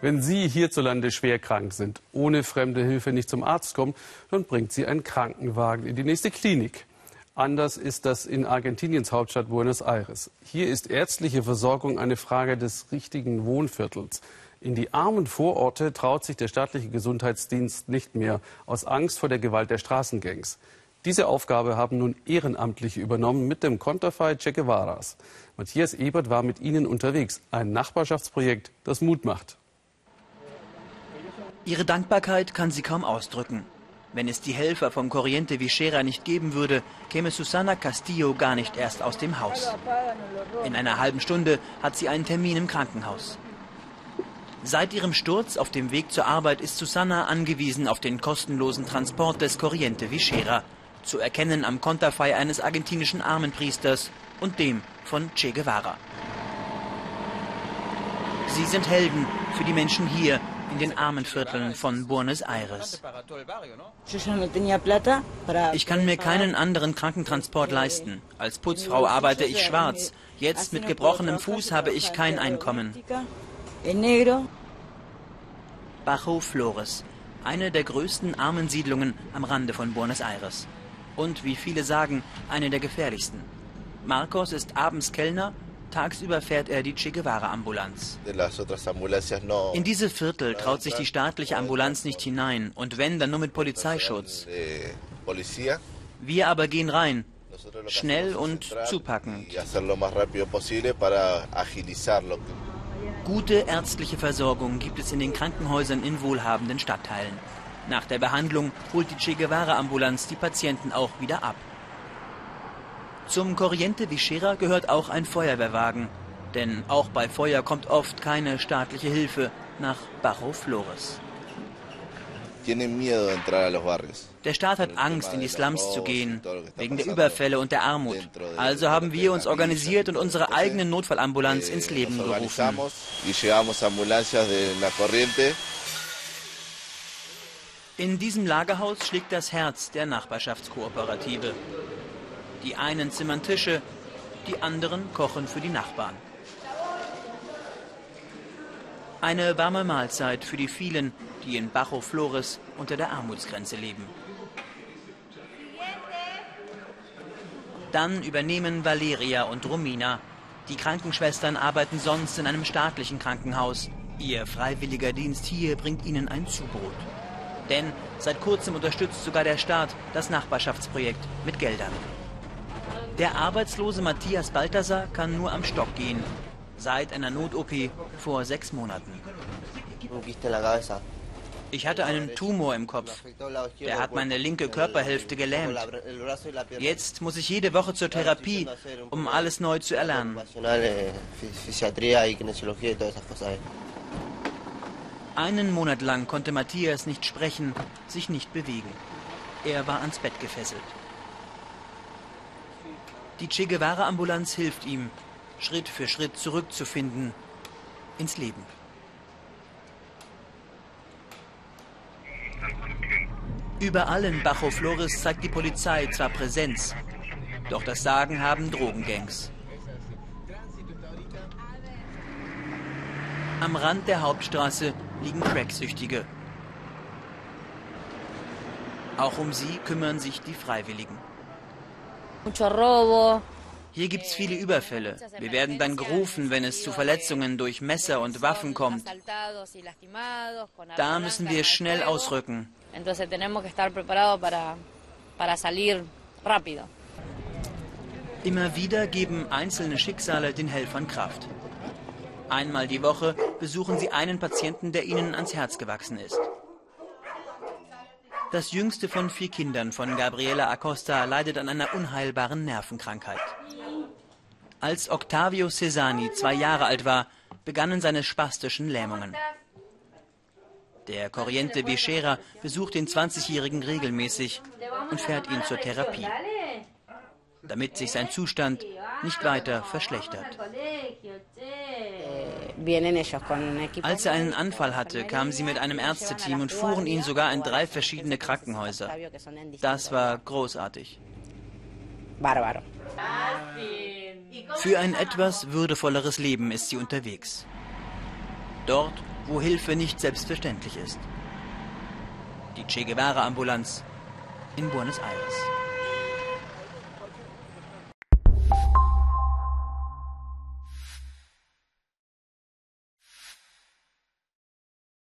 Wenn Sie hierzulande schwer krank sind, ohne fremde Hilfe nicht zum Arzt kommen, dann bringt Sie ein Krankenwagen in die nächste Klinik. Anders ist das in Argentiniens Hauptstadt Buenos Aires. Hier ist ärztliche Versorgung eine Frage des richtigen Wohnviertels. In die armen Vororte traut sich der staatliche Gesundheitsdienst nicht mehr aus Angst vor der Gewalt der Straßengangs. Diese Aufgabe haben nun Ehrenamtliche übernommen mit dem Konterfei Che Guevaras. Matthias Ebert war mit ihnen unterwegs. Ein Nachbarschaftsprojekt, das Mut macht. Ihre Dankbarkeit kann sie kaum ausdrücken. Wenn es die Helfer vom Corriente Vichera nicht geben würde, käme Susana Castillo gar nicht erst aus dem Haus. In einer halben Stunde hat sie einen Termin im Krankenhaus. Seit ihrem Sturz auf dem Weg zur Arbeit ist Susana angewiesen auf den kostenlosen Transport des Corriente Vichera, zu erkennen am Konterfei eines argentinischen Armenpriesters und dem von Che Guevara. Sie sind Helden für die Menschen hier, in den armen Vierteln von Buenos Aires. Ich kann mir keinen anderen Krankentransport leisten. Als Putzfrau arbeite ich schwarz. Jetzt mit gebrochenem Fuß habe ich kein Einkommen. Bajo Flores, eine der größten Armensiedlungen am Rande von Buenos Aires. Und wie viele sagen, eine der gefährlichsten. Marcos ist abends Kellner Tagsüber fährt er die Che Guevara-Ambulanz. In diese Viertel traut sich die staatliche Ambulanz nicht hinein und wenn, dann nur mit Polizeischutz. Wir aber gehen rein, schnell und zupackend. Gute ärztliche Versorgung gibt es in den Krankenhäusern in wohlhabenden Stadtteilen. Nach der Behandlung holt die Che Guevara-Ambulanz die Patienten auch wieder ab. Zum Corriente Vichera gehört auch ein Feuerwehrwagen. Denn auch bei Feuer kommt oft keine staatliche Hilfe nach Bajo Flores. Der Staat hat Angst, in die Slums zu gehen, wegen der Überfälle und der Armut. Also haben wir uns organisiert und unsere eigene Notfallambulanz ins Leben gerufen. In diesem Lagerhaus schlägt das Herz der Nachbarschaftskooperative. Die einen zimmern Tische, die anderen kochen für die Nachbarn. Eine warme Mahlzeit für die vielen, die in Bajo Flores unter der Armutsgrenze leben. Dann übernehmen Valeria und Romina. Die Krankenschwestern arbeiten sonst in einem staatlichen Krankenhaus. Ihr freiwilliger Dienst hier bringt ihnen ein Zubrot. Denn seit kurzem unterstützt sogar der Staat das Nachbarschaftsprojekt mit Geldern. Der arbeitslose Matthias Balthasar kann nur am Stock gehen. Seit einer Not-OP vor sechs Monaten. Ich hatte einen Tumor im Kopf. Der hat meine linke Körperhälfte gelähmt. Jetzt muss ich jede Woche zur Therapie, um alles neu zu erlernen. Einen Monat lang konnte Matthias nicht sprechen, sich nicht bewegen. Er war ans Bett gefesselt. Die Che Guevara-Ambulanz hilft ihm, Schritt für Schritt zurückzufinden ins Leben. Überall in Bajo Flores zeigt die Polizei zwar Präsenz, doch das Sagen haben Drogengangs. Am Rand der Hauptstraße liegen Cracksüchtige. Auch um sie kümmern sich die Freiwilligen. Hier gibt es viele Überfälle. Wir werden dann gerufen, wenn es zu Verletzungen durch Messer und Waffen kommt. Da müssen wir schnell ausrücken. Immer wieder geben einzelne Schicksale den Helfern Kraft. Einmal die Woche besuchen sie einen Patienten, der ihnen ans Herz gewachsen ist. Das jüngste von vier Kindern von Gabriela Acosta leidet an einer unheilbaren Nervenkrankheit. Als Octavio Cesani zwei Jahre alt war, begannen seine spastischen Lähmungen. Der Corriente Vichera besucht den 20-Jährigen regelmäßig und fährt ihn zur Therapie, damit sich sein Zustand nicht weiter verschlechtert. Als er einen Anfall hatte, kamen sie mit einem Ärzteteam und fuhren ihn sogar in drei verschiedene Krankenhäuser. Das war großartig. Für ein etwas würdevolleres Leben ist sie unterwegs. Dort, wo Hilfe nicht selbstverständlich ist. Die Che Guevara-Ambulanz in Buenos Aires.